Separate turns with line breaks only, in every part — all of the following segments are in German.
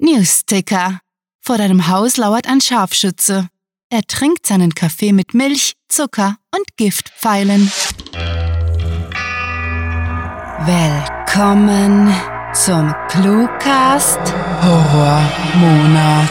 Newsticker. Vor deinem Haus lauert ein Scharfschütze. Er trinkt seinen Kaffee mit Milch, Zucker und Giftpfeilen. Willkommen zum Cluecast Horrormonat.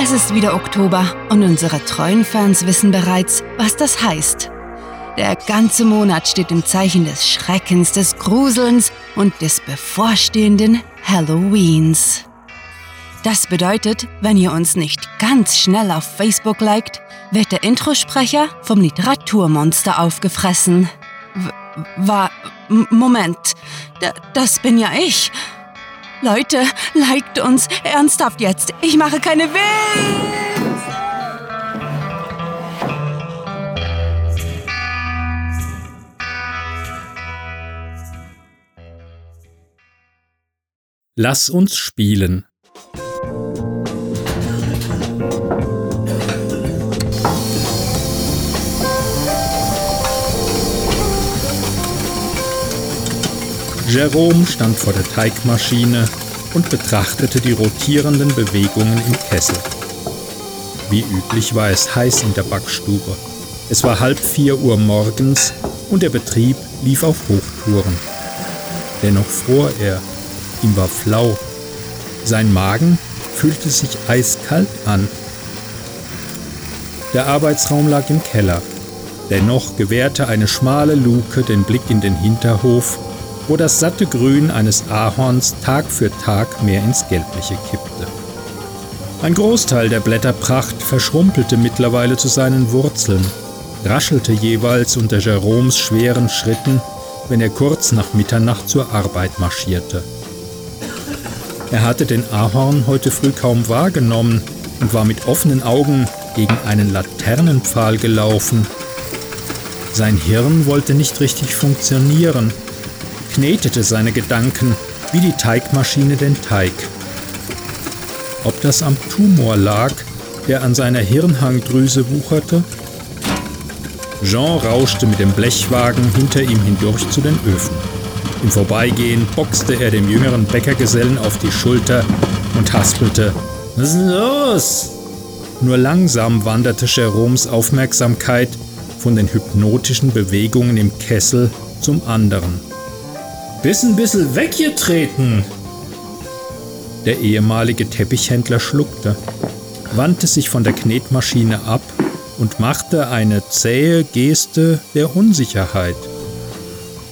Es ist wieder Oktober und unsere treuen Fans wissen bereits, was das heißt. Der ganze Monat steht im Zeichen des Schreckens, des Gruselns und des bevorstehenden Halloweens. Das bedeutet, wenn ihr uns nicht ganz schnell auf Facebook liked, wird der Introsprecher vom Literaturmonster aufgefressen. W war. Moment. D das bin ja ich. Leute, liked uns ernsthaft jetzt. Ich mache keine Witz.
Lass uns spielen. Jerome stand vor der Teigmaschine und betrachtete die rotierenden Bewegungen im Kessel. Wie üblich war es heiß in der Backstube. Es war halb vier Uhr morgens und der Betrieb lief auf Hochtouren. Dennoch fror er, ihm war flau. Sein Magen fühlte sich eiskalt an. Der Arbeitsraum lag im Keller. Dennoch gewährte eine schmale Luke den Blick in den Hinterhof, wo das satte Grün eines Ahorns Tag für Tag mehr ins Gelbliche kippte. Ein Großteil der Blätterpracht verschrumpelte mittlerweile zu seinen Wurzeln, raschelte jeweils unter Jeroms schweren Schritten, wenn er kurz nach Mitternacht zur Arbeit marschierte. Er hatte den Ahorn heute früh kaum wahrgenommen und war mit offenen Augen gegen einen Laternenpfahl gelaufen. Sein Hirn wollte nicht richtig funktionieren, knetete seine Gedanken wie die Teigmaschine den Teig. Ob das am Tumor lag, der an seiner Hirnhangdrüse wucherte? Jean rauschte mit dem Blechwagen hinter ihm hindurch zu den Öfen. Im Vorbeigehen boxte er dem jüngeren Bäckergesellen auf die Schulter und haspelte: Was ist los? Nur langsam wanderte Jeroms Aufmerksamkeit von den hypnotischen Bewegungen im Kessel zum anderen. Bist ein bisschen weggetreten! Der ehemalige Teppichhändler schluckte, wandte sich von der Knetmaschine ab und machte eine zähe Geste der Unsicherheit.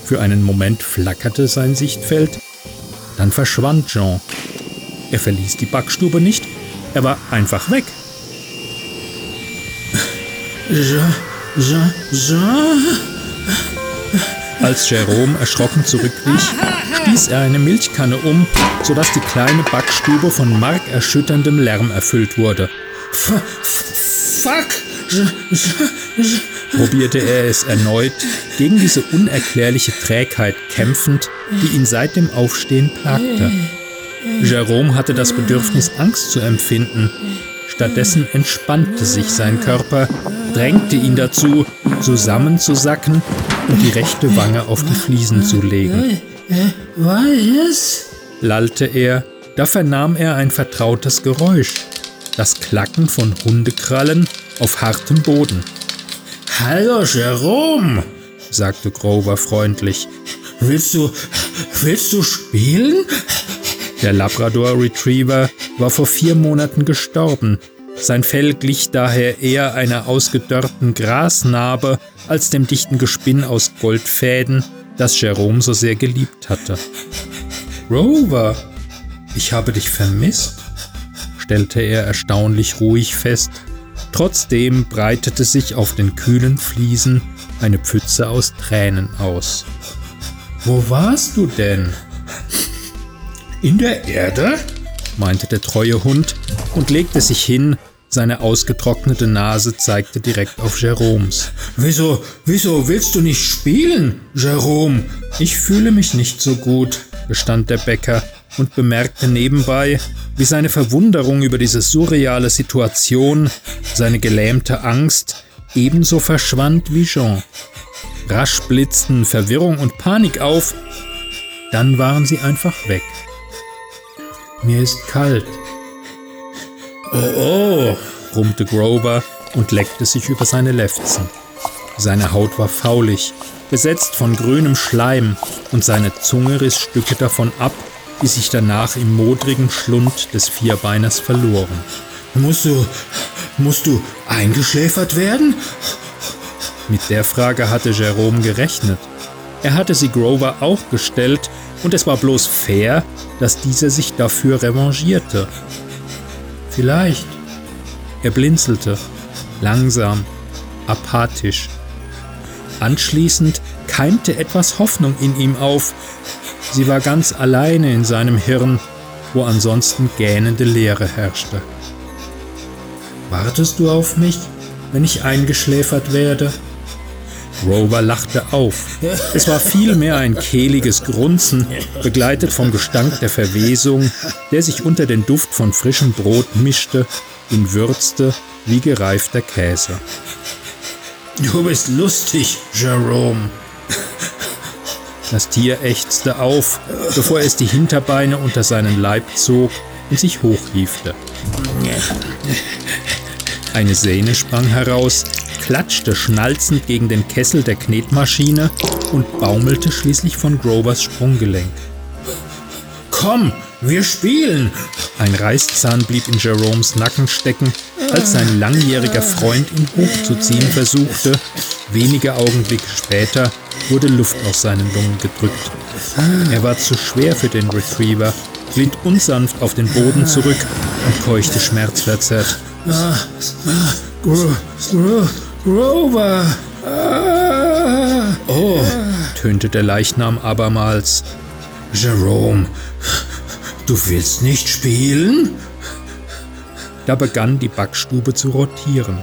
Für einen Moment flackerte sein Sichtfeld, dann verschwand Jean. Er verließ die Backstube nicht, er war einfach weg. Jean, Jean, Jean. Als Jerome erschrocken zurückwich, stieß er eine Milchkanne um, sodass die kleine Backstube von markerschütterndem Lärm erfüllt wurde. F fuck! Probierte er es erneut, gegen diese unerklärliche Trägheit kämpfend, die ihn seit dem Aufstehen plagte. Jerome hatte das Bedürfnis, Angst zu empfinden. Stattdessen entspannte sich sein Körper, drängte ihn dazu, zusammenzusacken und die rechte Wange auf die Fliesen zu legen. Was? lallte er, da vernahm er ein vertrautes Geräusch, das Klacken von Hundekrallen auf hartem Boden. Hallo Jerome, sagte Grover freundlich. Willst du, willst du spielen? Der Labrador Retriever war vor vier Monaten gestorben. Sein Fell glich daher eher einer ausgedörrten Grasnarbe als dem dichten Gespinn aus Goldfäden, das Jerome so sehr geliebt hatte. Rover, ich habe dich vermisst, stellte er erstaunlich ruhig fest. Trotzdem breitete sich auf den kühlen Fliesen eine Pfütze aus Tränen aus. Wo warst du denn? In der Erde? meinte der treue Hund und legte sich hin, seine ausgetrocknete Nase zeigte direkt auf Jeroms. Wieso, wieso willst du nicht spielen, Jerome? Ich fühle mich nicht so gut, gestand der Bäcker und bemerkte nebenbei, wie seine Verwunderung über diese surreale Situation, seine gelähmte Angst ebenso verschwand wie Jean. Rasch blitzten Verwirrung und Panik auf. Dann waren sie einfach weg. Mir ist kalt. Oh, oh, brummte Grover und leckte sich über seine Lefzen. Seine Haut war faulig, besetzt von grünem Schleim, und seine Zunge riss Stücke davon ab, die sich danach im modrigen Schlund des Vierbeiners verloren.
Musst du, musst du eingeschläfert werden?
Mit der Frage hatte Jerome gerechnet. Er hatte sie Grover auch gestellt, und es war bloß fair, dass dieser sich dafür revanchierte. Vielleicht. Er blinzelte, langsam, apathisch. Anschließend keimte etwas Hoffnung in ihm auf. Sie war ganz alleine in seinem Hirn, wo ansonsten gähnende Leere herrschte. Wartest du auf mich, wenn ich eingeschläfert werde? Grover lachte auf. Es war vielmehr ein kehliges Grunzen, begleitet vom Gestank der Verwesung, der sich unter den Duft von frischem Brot mischte, ihn würzte wie gereifter Käse.
Du bist lustig, Jerome.
Das Tier ächzte auf, bevor es die Hinterbeine unter seinen Leib zog und sich hochhiefte. Eine Sehne sprang heraus, klatschte schnalzend gegen den Kessel der Knetmaschine und baumelte schließlich von Grovers Sprunggelenk.
Komm, wir spielen!
Ein Reißzahn blieb in Jeromes Nacken stecken, als sein langjähriger Freund ihn hochzuziehen versuchte. Wenige Augenblicke später wurde Luft aus seinen Lungen gedrückt. Er war zu schwer für den Retriever, glitt unsanft auf den Boden zurück und keuchte schmerzverzerrt.
Grover!
Oh, tönte der Leichnam abermals.
Jerome, du willst nicht spielen?
Da begann die Backstube zu rotieren.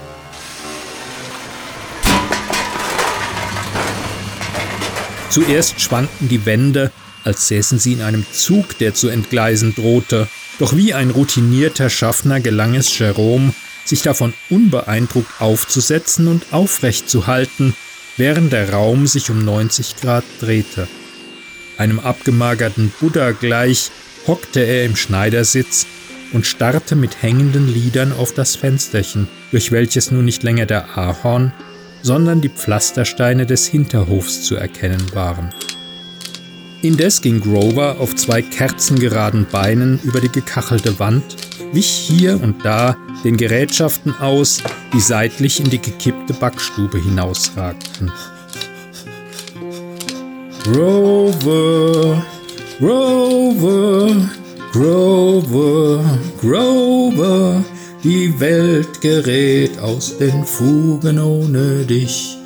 Zuerst schwankten die Wände, als säßen sie in einem Zug, der zu entgleisen drohte. Doch wie ein routinierter Schaffner gelang es Jerome, sich davon unbeeindruckt aufzusetzen und aufrecht zu halten, während der Raum sich um 90 Grad drehte. Einem abgemagerten Buddha gleich hockte er im Schneidersitz und starrte mit hängenden Lidern auf das Fensterchen, durch welches nun nicht länger der Ahorn, sondern die Pflastersteine des Hinterhofs zu erkennen waren. Indes ging Grover auf zwei kerzengeraden Beinen über die gekachelte Wand, wich hier und da den Gerätschaften aus, die seitlich in die gekippte Backstube hinausragten.
Grover, Grover, Grover, Grover, die Welt gerät aus den Fugen ohne dich.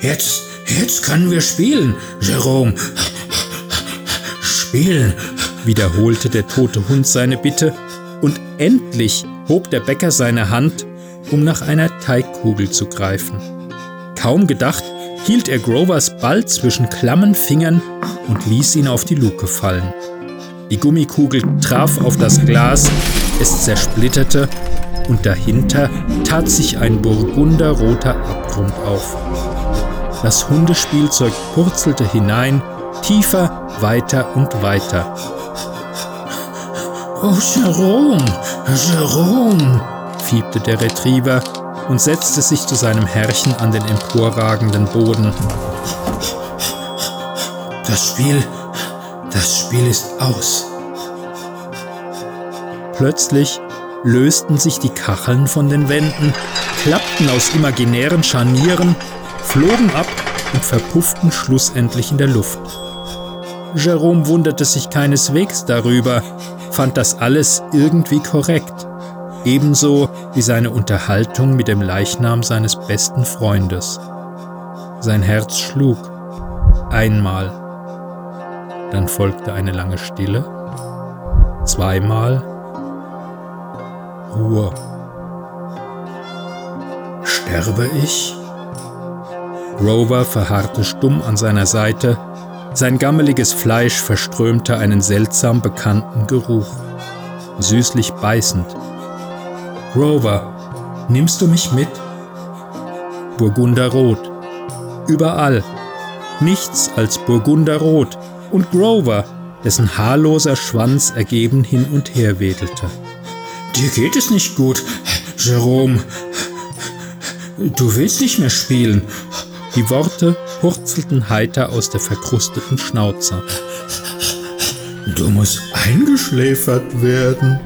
Jetzt, jetzt können wir spielen, Jerome. Spielen,
wiederholte der tote Hund seine Bitte, und endlich hob der Bäcker seine Hand, um nach einer Teigkugel zu greifen. Kaum gedacht, hielt er Grovers Ball zwischen klammen Fingern und ließ ihn auf die Luke fallen. Die Gummikugel traf auf das Glas, es zersplitterte und dahinter tat sich ein burgunderroter Abgrund auf. Das Hundespielzeug purzelte hinein, tiefer, weiter und weiter.
Oh, Jerome, Jerome,
fiebte der Retriever und setzte sich zu seinem Herrchen an den emporragenden Boden.
Das Spiel, das Spiel ist aus.
Plötzlich lösten sich die Kacheln von den Wänden, klappten aus imaginären Scharnieren, flogen ab und verpufften schlussendlich in der Luft. Jerome wunderte sich keineswegs darüber, fand das alles irgendwie korrekt, ebenso wie seine Unterhaltung mit dem Leichnam seines besten Freundes. Sein Herz schlug einmal, dann folgte eine lange Stille, zweimal Ruhe. Sterbe ich? Grover verharrte stumm an seiner Seite, sein gammeliges Fleisch verströmte einen seltsam bekannten Geruch, süßlich beißend.
Grover, nimmst du mich mit?
Burgunderrot. Überall. Nichts als Burgunderrot und Grover, dessen haarloser Schwanz ergeben hin und her wedelte.
Dir geht es nicht gut, Jerome. Du willst nicht mehr spielen.
Die Worte purzelten heiter aus der verkrusteten Schnauze.
Du musst eingeschläfert werden.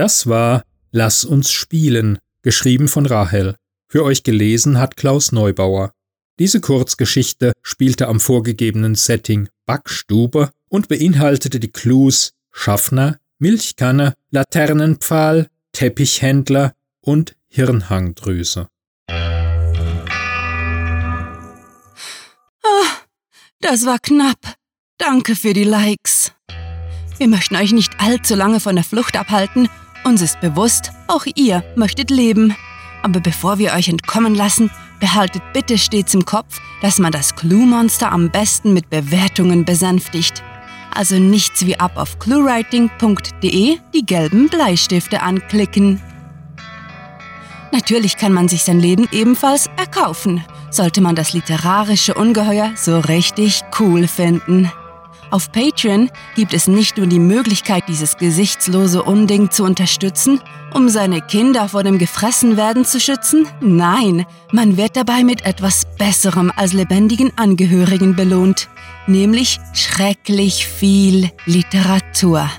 Das war Lass uns spielen, geschrieben von Rahel. Für euch gelesen hat Klaus Neubauer. Diese Kurzgeschichte spielte am vorgegebenen Setting Backstube und beinhaltete die Clues Schaffner, Milchkanne, Laternenpfahl, Teppichhändler und Hirnhangdrüse.
Oh, das war knapp. Danke für die Likes. Wir möchten euch nicht allzu lange von der Flucht abhalten uns ist bewusst, auch ihr möchtet leben. Aber bevor wir euch entkommen lassen, behaltet bitte stets im Kopf, dass man das Clue-Monster am besten mit Bewertungen besänftigt. Also nichts wie ab auf cluewriting.de die gelben Bleistifte anklicken. Natürlich kann man sich sein Leben ebenfalls erkaufen, sollte man das literarische Ungeheuer so richtig cool finden. Auf Patreon gibt es nicht nur die Möglichkeit, dieses gesichtslose Unding zu unterstützen, um seine Kinder vor dem Gefressenwerden zu schützen, nein, man wird dabei mit etwas Besserem als lebendigen Angehörigen belohnt, nämlich schrecklich viel Literatur.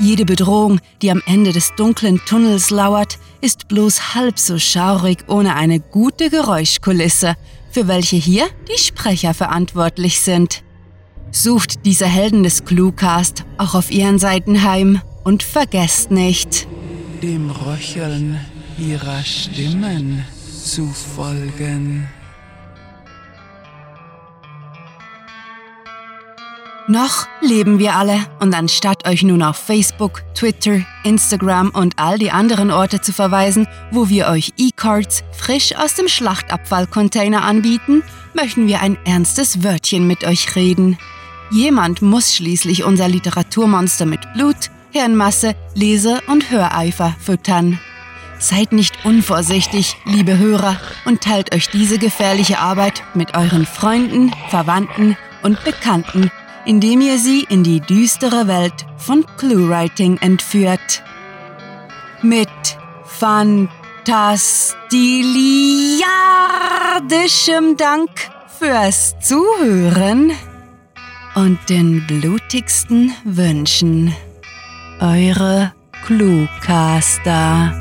Jede Bedrohung, die am Ende des dunklen Tunnels lauert, ist bloß halb so schaurig ohne eine gute Geräuschkulisse, für welche hier die Sprecher verantwortlich sind. Sucht diese Helden des Cluecast auch auf ihren Seiten heim und vergesst nicht,
dem Röcheln ihrer Stimmen zu folgen.
Noch leben wir alle und anstatt euch nun auf Facebook, Twitter, Instagram und all die anderen Orte zu verweisen, wo wir euch E-Cards frisch aus dem Schlachtabfallcontainer anbieten, möchten wir ein ernstes Wörtchen mit euch reden. Jemand muss schließlich unser Literaturmonster mit Blut, Hirnmasse, Lese- und Höreifer füttern. Seid nicht unvorsichtig, liebe Hörer, und teilt euch diese gefährliche Arbeit mit euren Freunden, Verwandten und Bekannten, indem ihr sie in die düstere Welt von Cluewriting entführt. Mit fantastiliardischem Dank fürs Zuhören und den blutigsten Wünschen. Eure Cluecaster.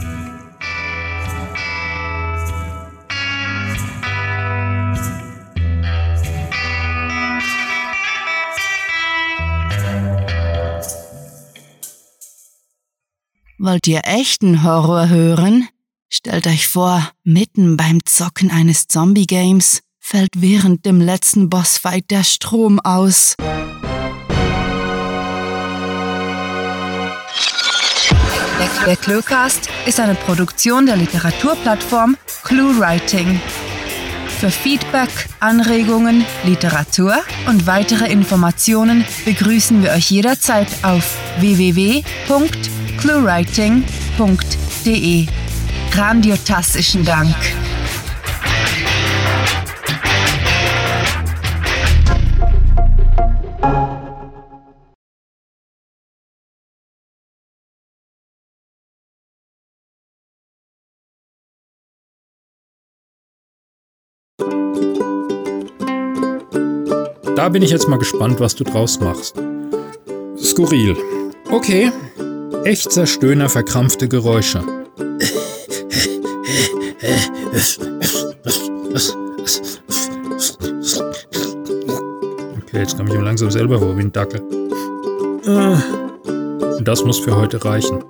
Wollt ihr echten Horror hören? Stellt euch vor, mitten beim Zocken eines Zombie-Games fällt während dem letzten Bossfight der Strom aus. Der Cluecast ist eine Produktion der Literaturplattform ClueWriting. Für Feedback, Anregungen, Literatur und weitere Informationen begrüßen wir euch jederzeit auf www.cluewriting.de. Grandiotastischen Dank.
Da bin ich jetzt mal gespannt, was du draus machst. Skurril. Okay. Ächzer, Stöhner, verkrampfte Geräusche. Okay, jetzt komme ich mir langsam selber vor wie ein Dackel. Und das muss für heute reichen.